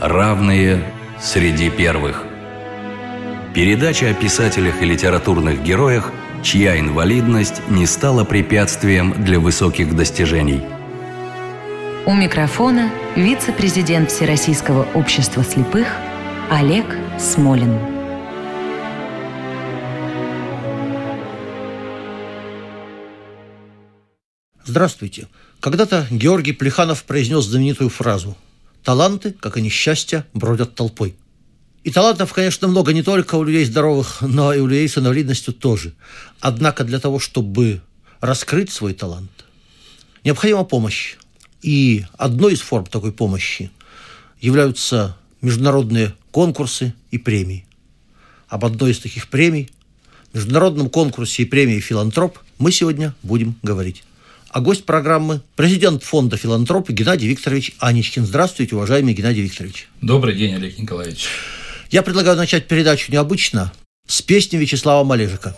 Равные среди первых. Передача о писателях и литературных героях, чья инвалидность не стала препятствием для высоких достижений. У микрофона вице-президент Всероссийского общества слепых Олег Смолин. Здравствуйте. Когда-то Георгий Плеханов произнес знаменитую фразу «Таланты, как и несчастья, бродят толпой». И талантов, конечно, много не только у людей здоровых, но и у людей с инвалидностью тоже. Однако для того, чтобы раскрыть свой талант, необходима помощь. И одной из форм такой помощи являются международные конкурсы и премии. Об одной из таких премий, международном конкурсе и премии «Филантроп» мы сегодня будем говорить. А гость программы – президент фонда «Филантроп» Геннадий Викторович Аничкин. Здравствуйте, уважаемый Геннадий Викторович. Добрый день, Олег Николаевич. Я предлагаю начать передачу необычно с песни Вячеслава Малежика.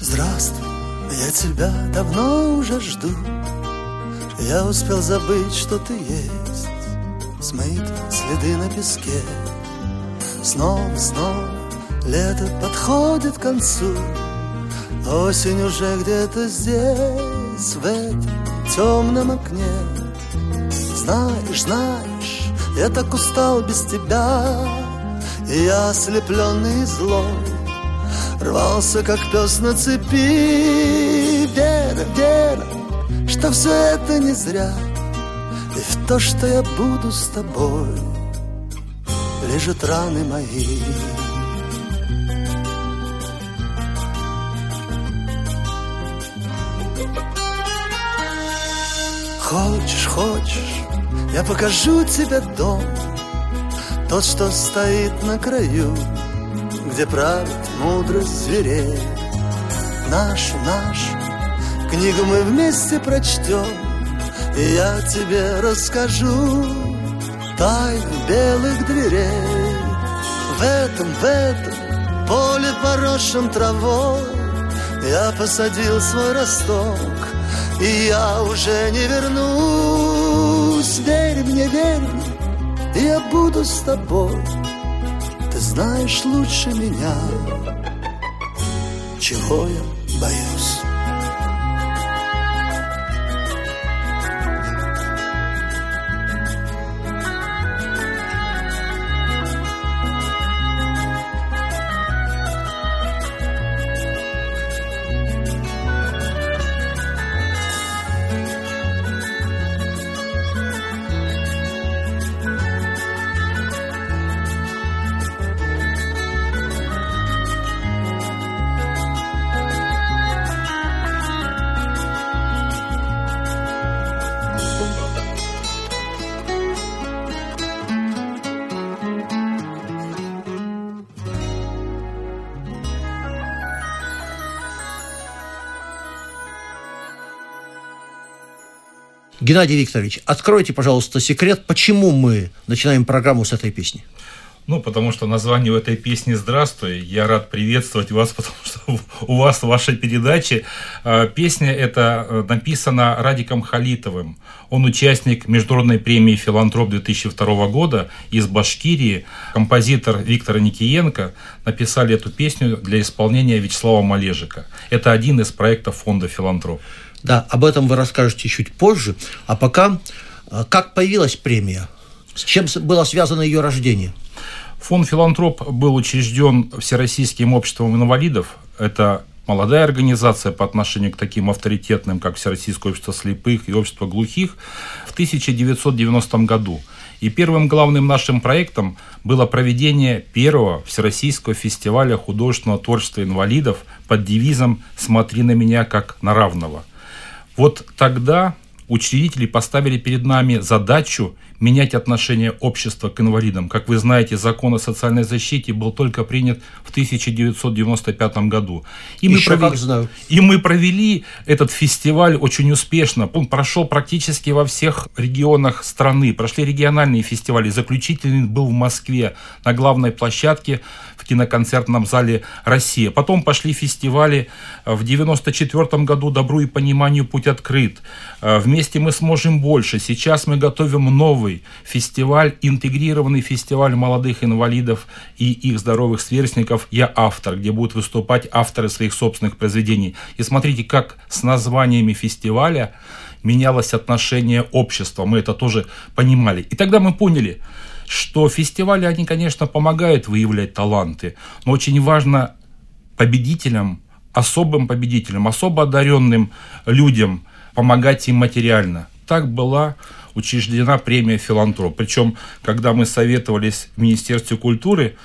Здравствуй, я тебя давно уже жду Я успел забыть, что ты есть Смыть следы на песке. Снова, снова лето подходит к концу. Осень уже где-то здесь, в этом темном окне. Знаешь, знаешь, я так устал без тебя. И я ослепленный злой Рвался, как пес на цепи. Вера, вера, что все это не зря то, что я буду с тобой Лежат раны мои. Хочешь, хочешь, я покажу тебе дом Тот, что стоит на краю Где правит мудрость зверей. Нашу, нашу книгу мы вместе прочтем И я тебе расскажу Тайны белых дверей. В этом, в этом поле поросшем травой Я посадил свой росток и я уже не вернусь. Верь мне, верь мне Я буду с тобой. Ты знаешь лучше меня Чего я Геннадий Викторович, откройте, пожалуйста, секрет, почему мы начинаем программу с этой песни. Ну, потому что название у этой песни «Здравствуй». Я рад приветствовать вас, потому что у вас в вашей передаче а, песня эта э, написана Радиком Халитовым. Он участник Международной премии «Филантроп» 2002 года из Башкирии. Композитор Виктор Никиенко написали эту песню для исполнения Вячеслава Малежика. Это один из проектов фонда «Филантроп». Да, об этом вы расскажете чуть позже. А пока, э, как появилась премия? С чем было связано ее рождение? Фонд «Филантроп» был учрежден Всероссийским обществом инвалидов. Это молодая организация по отношению к таким авторитетным, как Всероссийское общество слепых и общество глухих, в 1990 году. И первым главным нашим проектом было проведение первого Всероссийского фестиваля художественного творчества инвалидов под девизом «Смотри на меня как на равного». Вот тогда учредители поставили перед нами задачу менять отношение общества к инвалидам. Как вы знаете, закон о социальной защите был только принят в 1995 году. И мы, провели, как знаю. и мы провели этот фестиваль очень успешно. Он прошел практически во всех регионах страны. Прошли региональные фестивали. Заключительный был в Москве на главной площадке в киноконцертном зале «Россия». Потом пошли фестивали в 1994 году «Добру и пониманию путь открыт». Вместе мы сможем больше. Сейчас мы готовим новый фестиваль, интегрированный фестиваль молодых инвалидов и их здоровых сверстников «Я автор», где будут выступать авторы своих собственных произведений. И смотрите, как с названиями фестиваля менялось отношение общества. Мы это тоже понимали. И тогда мы поняли, что фестивали, они, конечно, помогают выявлять таланты, но очень важно победителям, особым победителям, особо одаренным людям помогать им материально. Так была учреждена премия «Филантроп». Причем, когда мы советовались в Министерстве культуры,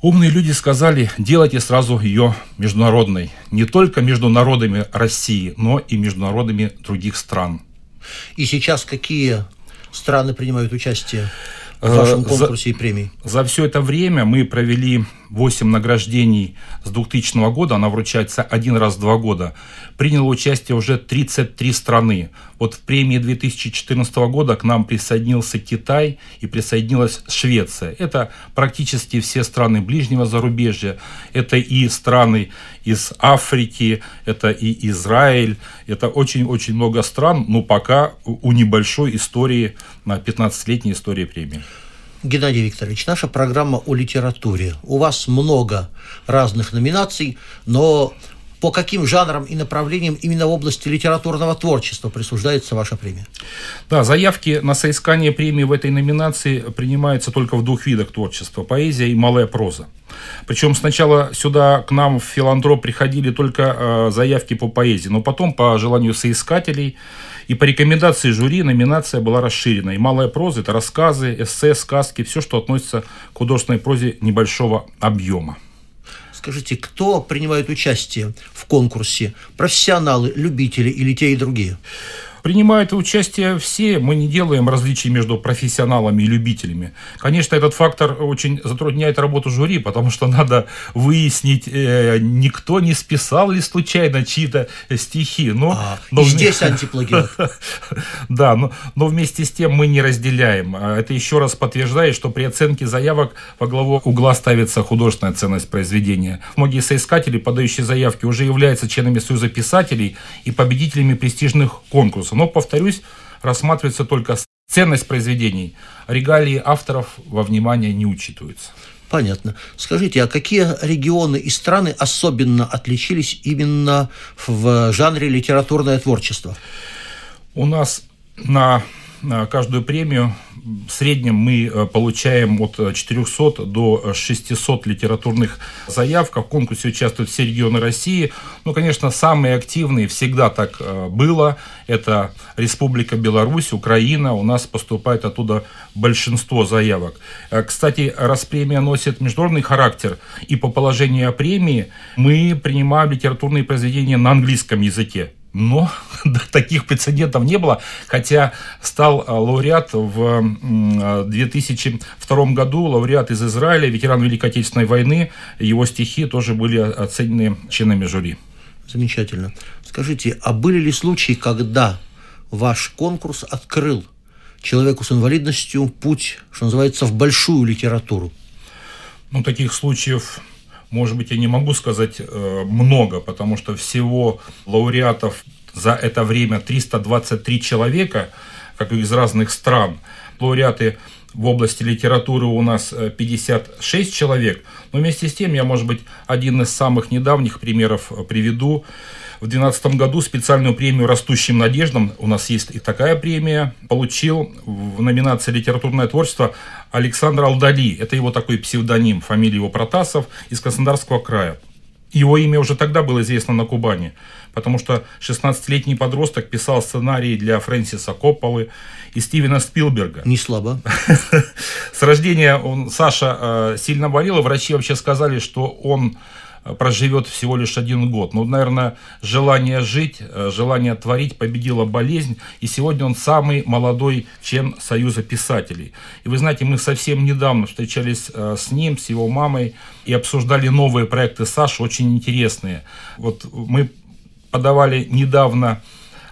умные люди сказали, делайте сразу ее международной. Не только между народами России, но и между народами других стран. И сейчас какие страны принимают участие? в вашем конкурсе за, и премии? За все это время мы провели 8 награждений с 2000 года, она вручается один раз в два года. Приняло участие уже 33 страны. Вот в премии 2014 года к нам присоединился Китай и присоединилась Швеция. Это практически все страны ближнего зарубежья. Это и страны из Африки, это и Израиль. Это очень-очень много стран, но пока у небольшой истории, на 15-летней истории премии. Геннадий Викторович, наша программа о литературе. У вас много разных номинаций, но по каким жанрам и направлениям именно в области литературного творчества присуждается ваша премия? Да, заявки на соискание премии в этой номинации принимаются только в двух видах творчества – поэзия и малая проза. Причем сначала сюда к нам в филантроп приходили только э, заявки по поэзии, но потом по желанию соискателей и по рекомендации жюри номинация была расширена. И малая проза – это рассказы, эссе, сказки, все, что относится к художественной прозе небольшого объема. Скажите, кто принимает участие в конкурсе? Профессионалы, любители или те и другие? Принимают участие все, мы не делаем различий между профессионалами и любителями. Конечно, этот фактор очень затрудняет работу жюри, потому что надо выяснить, э, никто не списал ли случайно чьи-то стихи. Но, а, но и здесь антиплагиат. Да, но, но вместе с тем мы не разделяем. А это еще раз подтверждает, что при оценке заявок во главу угла ставится художественная ценность произведения. Многие соискатели, подающие заявки, уже являются членами Союза писателей и победителями престижных конкурсов вопроса. Но, повторюсь, рассматривается только ценность произведений. Регалии авторов во внимание не учитываются. Понятно. Скажите, а какие регионы и страны особенно отличились именно в жанре литературное творчество? У нас на каждую премию в среднем мы э, получаем от 400 до 600 литературных заявок. В конкурсе участвуют все регионы России. Ну, конечно, самые активные всегда так э, было. Это Республика Беларусь, Украина. У нас поступает оттуда большинство заявок. Э, кстати, раз премия носит международный характер, и по положению премии мы принимаем литературные произведения на английском языке. Но таких прецедентов не было, хотя стал э, лауреат в 2002 году, лауреат из Израиля, ветеран Великой Отечественной войны, его стихи тоже были оценены членами жюри. Замечательно. Скажите, а были ли случаи, когда ваш конкурс открыл человеку с инвалидностью путь, что называется, в большую литературу? Ну, таких случаев может быть, я не могу сказать э, много, потому что всего лауреатов за это время 323 человека, как из разных стран. Лауреаты в области литературы у нас 56 э, человек. Но вместе с тем я, может быть, один из самых недавних примеров э, приведу. В 2012 году специальную премию «Растущим надеждам», у нас есть и такая премия, получил в номинации «Литературное творчество» Александр Алдали. Это его такой псевдоним, фамилия его Протасов, из Краснодарского края. Его имя уже тогда было известно на Кубани, потому что 16-летний подросток писал сценарии для Фрэнсиса Копполы и Стивена Спилберга. Не слабо. С рождения он, Саша э, сильно болел, и врачи вообще сказали, что он проживет всего лишь один год. Но, наверное, желание жить, э, желание творить победила болезнь, и сегодня он самый молодой член Союза писателей. И вы знаете, мы совсем недавно встречались э, с ним, с его мамой, и обсуждали новые проекты Саши, очень интересные. Вот мы подавали недавно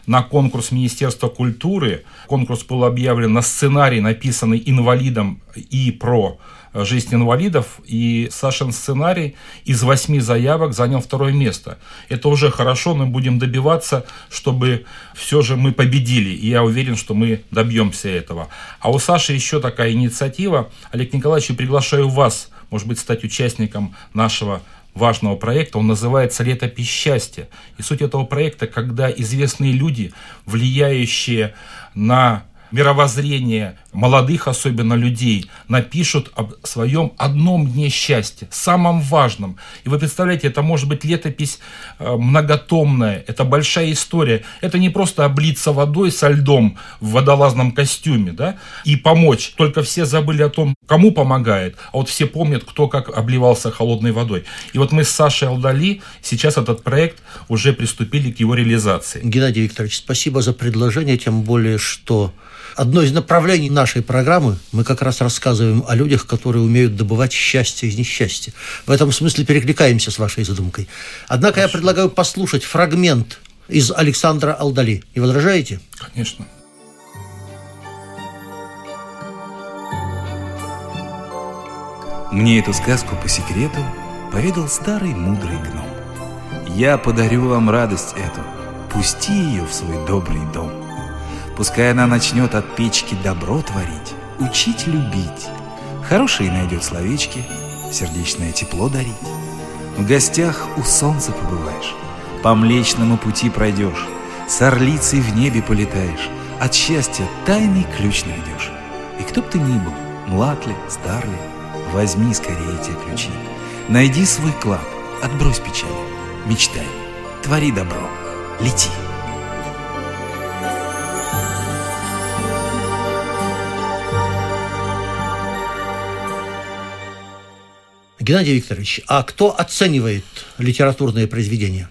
на конкурс Министерства культуры. Конкурс был объявлен на сценарий, написанный инвалидом и про жизнь инвалидов, и Сашин сценарий из восьми заявок занял второе место. Это уже хорошо, мы будем добиваться, чтобы все же мы победили, и я уверен, что мы добьемся этого. А у Саши еще такая инициатива. Олег Николаевич, приглашаю вас, может быть, стать участником нашего важного проекта. Он называется «Летопись счастья». И суть этого проекта, когда известные люди, влияющие на мировоззрение молодых, особенно людей, напишут об своем одном дне счастья, самом важном. И вы представляете, это может быть летопись э, многотомная, это большая история. Это не просто облиться водой со льдом в водолазном костюме, да, и помочь. Только все забыли о том, кому помогает, а вот все помнят, кто как обливался холодной водой. И вот мы с Сашей Алдали сейчас этот проект уже приступили к его реализации. Геннадий Викторович, спасибо за предложение, тем более, что одно из направлений нашей программы мы как раз рассказываем о людях, которые умеют добывать счастье из несчастья. В этом смысле перекликаемся с вашей задумкой. Однако Хорошо. я предлагаю послушать фрагмент из Александра Алдали. Не возражаете? Конечно. Мне эту сказку по секрету поведал старый мудрый гном. Я подарю вам радость эту, пусти ее в свой добрый дом. Пускай она начнет от печки добро творить, учить любить. Хорошие найдет словечки, сердечное тепло дарить. В гостях у солнца побываешь, по млечному пути пройдешь, с орлицей в небе полетаешь, от счастья тайный ключ найдешь. И кто б ты ни был, млад ли, стар ли, возьми скорее те ключи. Найди свой клад, отбрось печали, мечтай, твори добро, лети. Геннадий Викторович, а кто оценивает литературные произведения?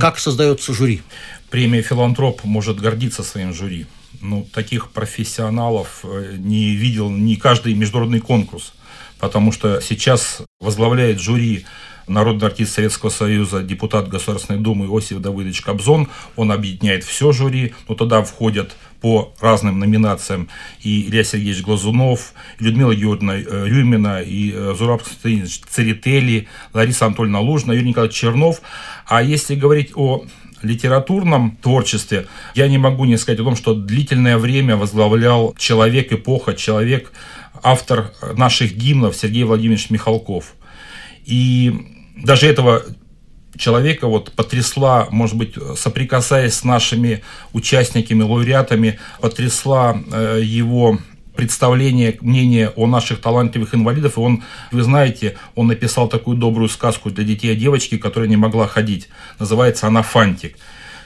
Как создается жюри? Премия «Филантроп» может гордиться своим жюри. Ну, таких профессионалов э, не видел ни каждый международный конкурс, потому что сейчас возглавляет жюри народный артист Советского Союза, депутат Государственной Думы Иосиф Давыдович Кобзон. Он объединяет все жюри, но туда входят по разным номинациям и Илья Сергеевич Глазунов, Людмила Георгиевна э, Рюмина, и э, Зураб Константинович Церетели, Лариса Анатольевна Лужина, Юрий Николаевич Чернов. А если говорить о литературном творчестве я не могу не сказать о том, что длительное время возглавлял человек эпоха, человек, автор наших гимнов Сергей Владимирович Михалков. И даже этого человека вот потрясла, может быть, соприкасаясь с нашими участниками, лауреатами, потрясла э, его представление, мнение о наших талантливых инвалидов. И он, вы знаете, он написал такую добрую сказку для детей о девочке, которая не могла ходить. Называется она «Фантик».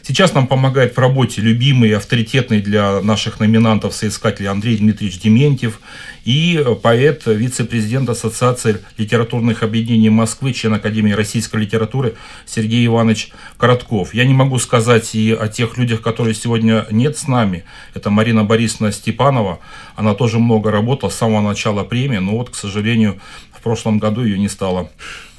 Сейчас нам помогает в работе любимый авторитетный для наших номинантов соискателей Андрей Дмитриевич Дементьев и поэт, вице-президент Ассоциации литературных объединений Москвы, член Академии российской литературы Сергей Иванович Коротков. Я не могу сказать и о тех людях, которые сегодня нет с нами. Это Марина Борисовна Степанова. Она тоже много работала с самого начала премии, но вот, к сожалению, в прошлом году ее не стало.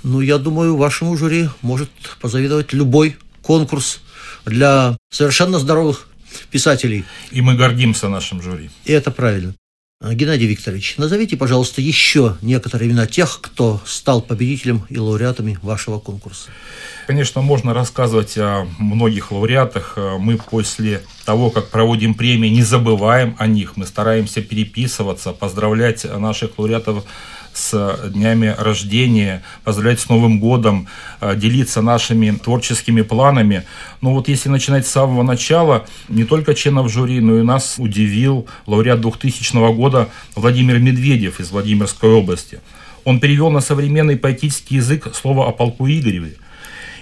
Ну, я думаю, вашему жюри может позавидовать любой конкурс для совершенно здоровых писателей. И мы гордимся нашим жюри. И это правильно. Геннадий Викторович, назовите, пожалуйста, еще некоторые имена тех, кто стал победителем и лауреатами вашего конкурса. Конечно, можно рассказывать о многих лауреатах. Мы после того, как проводим премии, не забываем о них. Мы стараемся переписываться, поздравлять наших лауреатов с днями рождения, поздравлять с Новым годом, э, делиться нашими творческими планами. Но вот если начинать с самого начала, не только членов жюри, но и нас удивил лауреат 2000 года Владимир Медведев из Владимирской области. Он перевел на современный поэтический язык слово о полку Игореве.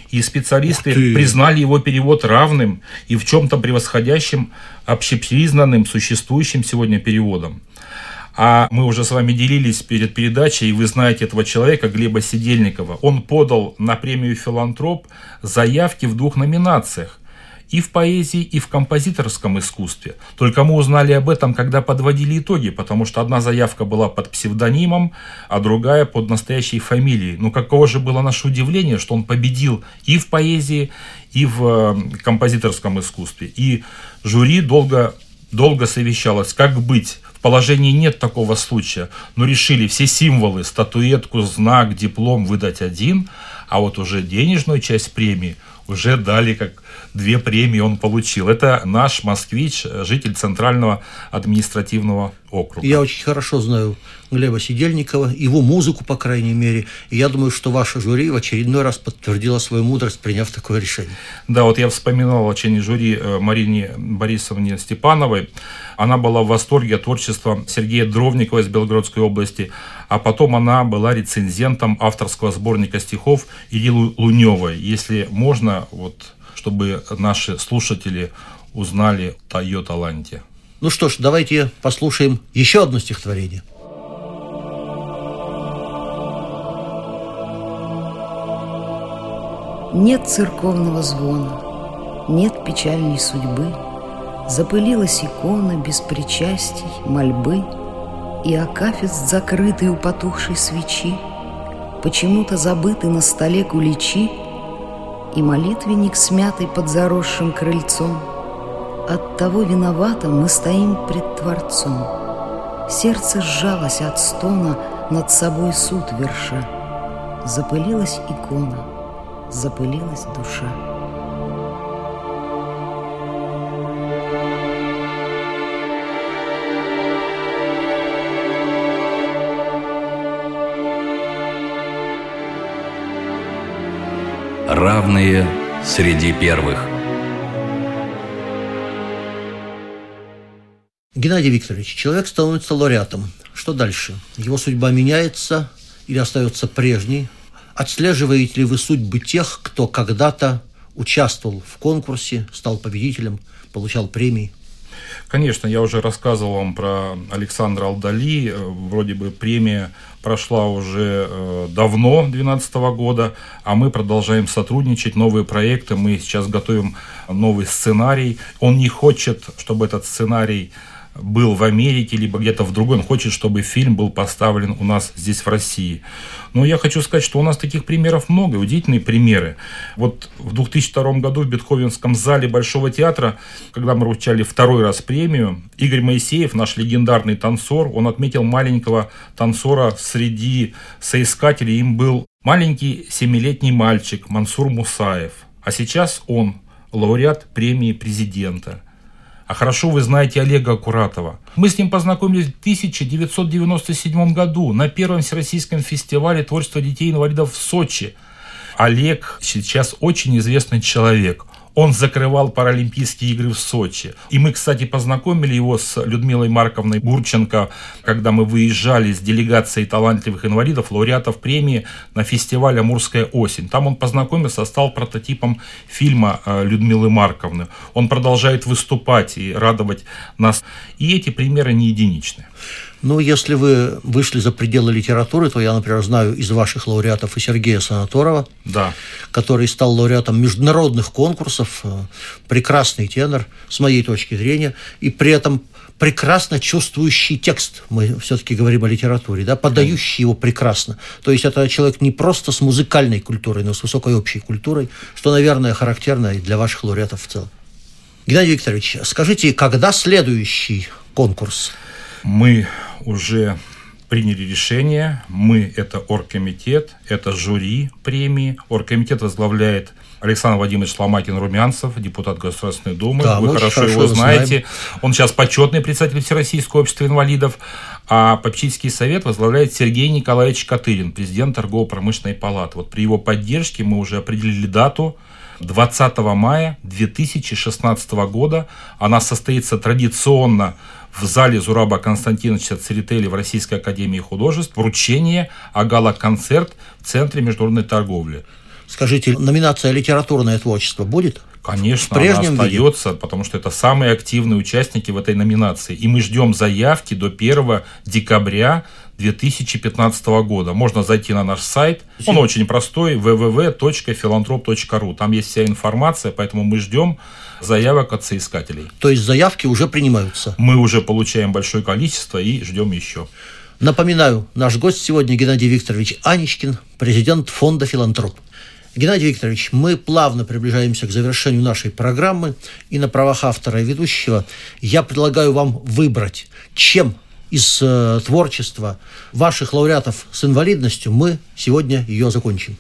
И специалисты признали его перевод равным и в чем-то превосходящим общепризнанным, существующим сегодня переводом. А мы уже с вами делились перед передачей, и вы знаете этого человека, Глеба Сидельникова. Он подал на премию «Филантроп» заявки в двух номинациях и в поэзии, и в композиторском искусстве. Только мы узнали об этом, когда подводили итоги, потому что одна заявка была под псевдонимом, а другая под настоящей фамилией. Ну каково же было наше удивление, что он победил и в поэзии, и в э, композиторском искусстве. И жюри долго, долго совещалось, как быть. В положении нет такого случая, но решили все символы, статуэтку, знак, диплом выдать один, а вот уже денежную часть премии уже дали как две премии он получил. Это наш москвич, житель Центрального административного округа. Я очень хорошо знаю Глеба Сидельникова, его музыку, по крайней мере. И я думаю, что ваше жюри в очередной раз подтвердило свою мудрость, приняв такое решение. Да, вот я вспоминал очень жюри э, Марине Борисовне Степановой. Она была в восторге от творчества Сергея Дровникова из Белгородской области, а потом она была рецензентом авторского сборника стихов Ильи Луневой. Если можно, вот чтобы наши слушатели узнали о ее таланте. Ну что ж, давайте послушаем еще одно стихотворение. Нет церковного звона, нет печальной судьбы, Запылилась икона без причастий, мольбы, И акафист закрытый у потухшей свечи, Почему-то забыты на столе куличи — и молитвенник, смятый под заросшим крыльцом. От того виновато мы стоим пред Творцом. Сердце сжалось от стона, над собой суд верша. Запылилась икона, запылилась душа. Равные среди первых. Геннадий Викторович, человек становится лауреатом. Что дальше? Его судьба меняется или остается прежней? Отслеживаете ли вы судьбы тех, кто когда-то участвовал в конкурсе, стал победителем, получал премии? Конечно, я уже рассказывал вам про Александра Алдали. Э, вроде бы премия прошла уже э, давно, 2012 года, а мы продолжаем сотрудничать, новые проекты. Мы сейчас готовим новый сценарий. Он не хочет, чтобы этот сценарий был в Америке, либо где-то в другой. Он хочет, чтобы фильм был поставлен у нас здесь, в России. Но я хочу сказать, что у нас таких примеров много, удивительные примеры. Вот в 2002 году в Бетховенском зале Большого театра, когда мы вручали второй раз премию, Игорь Моисеев, наш легендарный танцор, он отметил маленького танцора среди соискателей. Им был маленький семилетний мальчик Мансур Мусаев. А сейчас он лауреат премии президента – а хорошо вы знаете Олега Акуратова. Мы с ним познакомились в 1997 году на первом Всероссийском фестивале творчества детей-инвалидов в Сочи. Олег сейчас очень известный человек. Он закрывал Паралимпийские игры в Сочи. И мы, кстати, познакомили его с Людмилой Марковной Бурченко, когда мы выезжали с делегацией талантливых инвалидов, лауреатов премии на фестиваль «Амурская осень». Там он познакомился, стал прототипом фильма э, Людмилы Марковны. Он продолжает выступать и радовать нас. И эти примеры не единичны. Ну, если вы вышли за пределы литературы, то я, например, знаю из ваших лауреатов и Сергея Санаторова, да. который стал лауреатом международных конкурсов, э, прекрасный тенор, с моей точки зрения, и при этом прекрасно чувствующий текст, мы все-таки говорим о литературе, да, подающий его прекрасно. То есть это человек не просто с музыкальной культурой, но с высокой общей культурой, что, наверное, характерно и для ваших лауреатов в целом. Геннадий Викторович, скажите, когда следующий конкурс? Мы уже приняли решение. Мы – это оргкомитет, это жюри премии. Оргкомитет возглавляет Александр Владимирович Ломакин-Румянцев, депутат Государственной Думы. Да, Вы хорошо, хорошо его знаете. Знаем. Он сейчас почетный председатель Всероссийского общества инвалидов. А попечительский совет возглавляет Сергей Николаевич Катырин, президент Торгово-промышленной палаты. Вот при его поддержке мы уже определили дату 20 мая 2016 года. Она состоится традиционно в зале Зураба Константиновича Церетели в Российской Академии Художеств вручение Агала-концерт в Центре международной торговли. Скажите, номинация «Литературное творчество» будет? Конечно, в прежнем она виде? остается, потому что это самые активные участники в этой номинации. И мы ждем заявки до 1 декабря 2015 года. Можно зайти на наш сайт. Он очень простой www.philantrop.ru. Там есть вся информация, поэтому мы ждем заявок от соискателей. То есть заявки уже принимаются. Мы уже получаем большое количество и ждем еще. Напоминаю, наш гость сегодня Геннадий Викторович Аничкин, президент фонда «Филантроп». Геннадий Викторович, мы плавно приближаемся к завершению нашей программы, и на правах автора и ведущего я предлагаю вам выбрать, чем из э, творчества ваших лауреатов с инвалидностью мы сегодня ее закончим.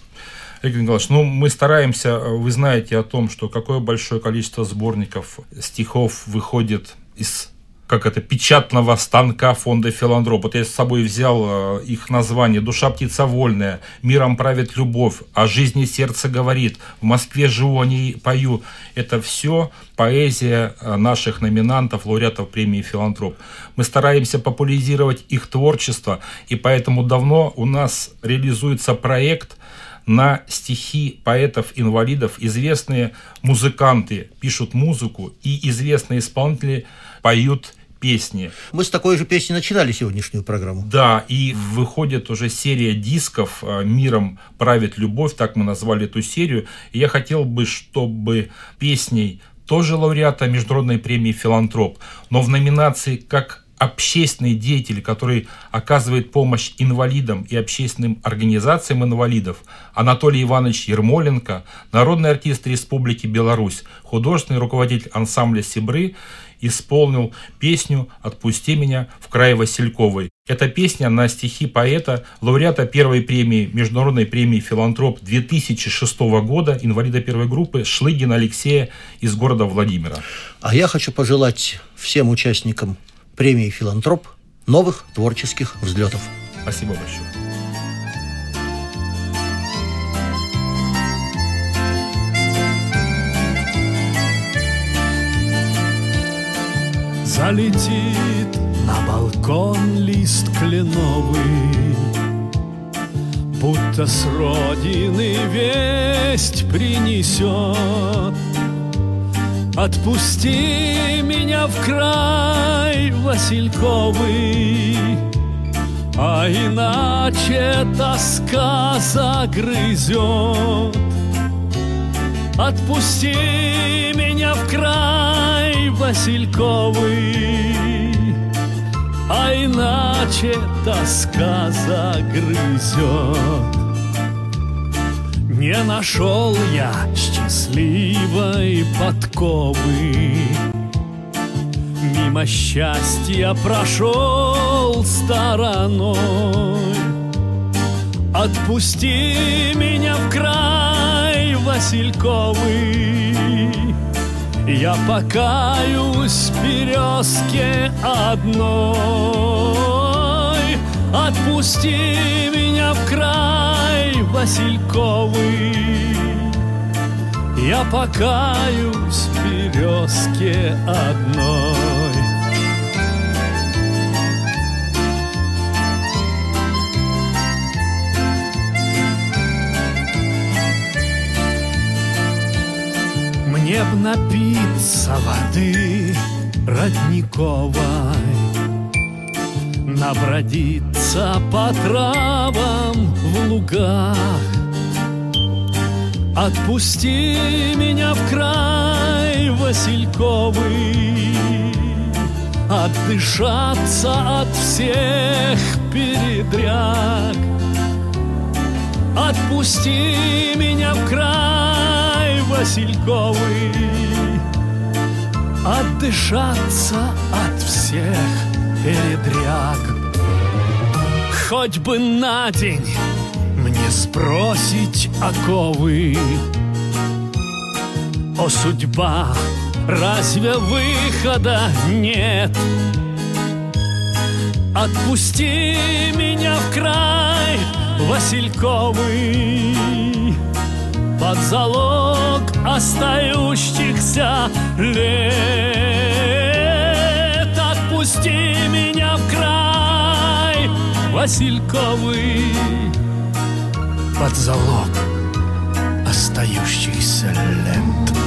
Игорь Николаевич, ну мы стараемся, вы знаете о том, что какое большое количество сборников стихов выходит из как это, печатного станка фонда «Филантроп». Вот я с собой взял э, их название «Душа птица вольная», «Миром правит любовь», «О жизни сердце говорит», «В Москве живу, о ней пою». Это все поэзия э, наших номинантов, лауреатов премии «Филантроп». Мы стараемся популяризировать их творчество, и поэтому давно у нас реализуется проект на стихи поэтов-инвалидов. Известные музыканты пишут музыку, и известные исполнители поют песни. Мы с такой же песни начинали сегодняшнюю программу. Да, и выходит уже серия дисков э, «Миром правит любовь», так мы назвали эту серию. И я хотел бы, чтобы песней тоже лауреата Международной премии «Филантроп», но в номинации как общественный деятель, который оказывает помощь инвалидам и общественным организациям инвалидов, Анатолий Иванович Ермоленко, народный артист Республики Беларусь, художественный руководитель ансамбля «Сибры», исполнил песню «Отпусти меня» в крае Васильковой. Эта песня на стихи поэта, лауреата первой премии, Международной премии «Филантроп» 2006 года, инвалида первой группы Шлыгина Алексея из города Владимира. А я хочу пожелать всем участникам премии «Филантроп» новых творческих взлетов. Спасибо большое. Залетит на балкон лист кленовый, Будто с родины весть принесет. Отпусти меня в край Васильковый, А иначе тоска загрызет. Отпусти меня в край Васильковый, А иначе тоска загрызет. Не нашел я счастливой подковы, Мимо счастья прошел стороной. Отпусти меня в край Васильковый, Я покаюсь березке одной. Отпусти меня в край Васильковый, Я покаюсь березке одной. Мне б напиться воды родниковой, Набродиться по травам в лугах. Отпусти меня в край Васильковый, Отдышаться от всех передряг. Отпусти меня в край Васильковый, Отдышаться от всех передряг. Хоть бы на день мне сбросить оковы. О, судьба, разве выхода нет? Отпусти меня в край Васильковый Под залог остающихся лет. Отпусти меня в край Васильковый. Под залог остающихся лет